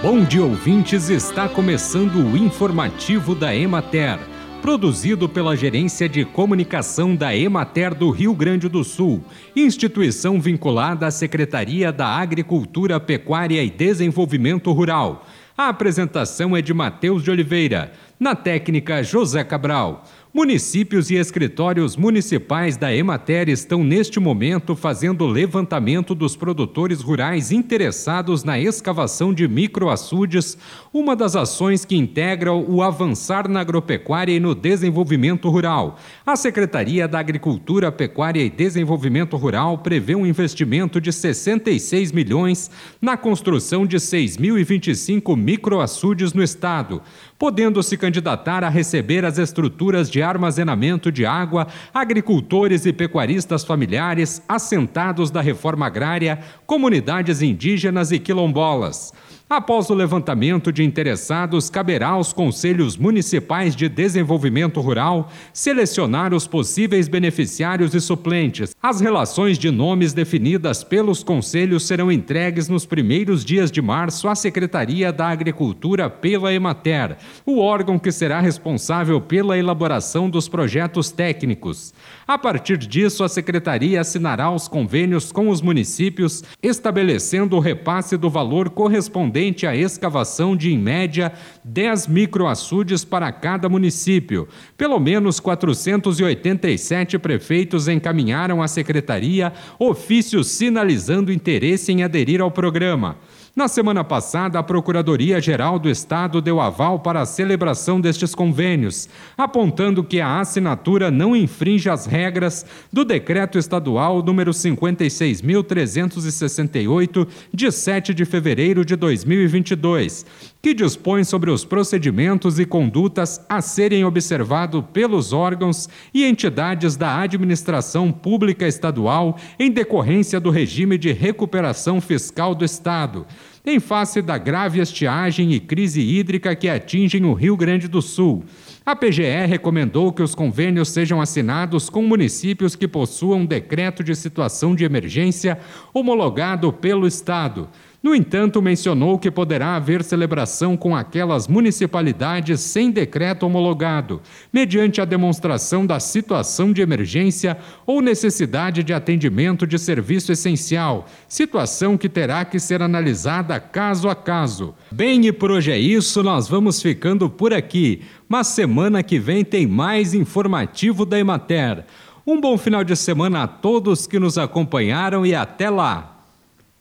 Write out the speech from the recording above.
Bom dia, ouvintes. Está começando o informativo da Emater, produzido pela Gerência de Comunicação da Emater do Rio Grande do Sul, instituição vinculada à Secretaria da Agricultura, Pecuária e Desenvolvimento Rural. A apresentação é de Matheus de Oliveira, na técnica José Cabral. Municípios e escritórios municipais da Emater estão neste momento fazendo levantamento dos produtores rurais interessados na escavação de microaçudes, uma das ações que integra o avançar na agropecuária e no desenvolvimento rural. A Secretaria da Agricultura, Pecuária e Desenvolvimento Rural prevê um investimento de 66 milhões na construção de 6.025 microaçudes no estado, podendo se candidatar a receber as estruturas de armazenamento de água, agricultores e pecuaristas familiares, assentados da reforma agrária, comunidades indígenas e quilombolas. Após o levantamento de interessados, caberá aos conselhos municipais de desenvolvimento rural selecionar os possíveis beneficiários e suplentes. As relações de nomes definidas pelos conselhos serão entregues nos primeiros dias de março à Secretaria da Agricultura pela Emater, o órgão que será responsável pela elaboração dos projetos técnicos. A partir disso, a Secretaria assinará os convênios com os municípios, estabelecendo o repasse do valor correspondente correspondente à escavação de, em média, 10 microaçudes para cada município. Pelo menos 487 prefeitos encaminharam à secretaria ofícios sinalizando interesse em aderir ao programa. Na semana passada, a Procuradoria-Geral do Estado deu aval para a celebração destes convênios, apontando que a assinatura não infringe as regras do Decreto Estadual número 56.368, de 7 de fevereiro de 2022, que dispõe sobre os procedimentos e condutas a serem observados pelos órgãos e entidades da administração pública estadual em decorrência do regime de recuperação fiscal do Estado em face da grave estiagem e crise hídrica que atingem o Rio Grande do Sul. A PGE recomendou que os convênios sejam assinados com municípios que possuam decreto de situação de emergência homologado pelo Estado. No entanto, mencionou que poderá haver celebração com aquelas municipalidades sem decreto homologado, mediante a demonstração da situação de emergência ou necessidade de atendimento de serviço essencial, situação que terá que ser analisada caso a caso. Bem, e por hoje é isso, nós vamos ficando por aqui. Mas semana que vem tem mais informativo da Emater. Um bom final de semana a todos que nos acompanharam e até lá!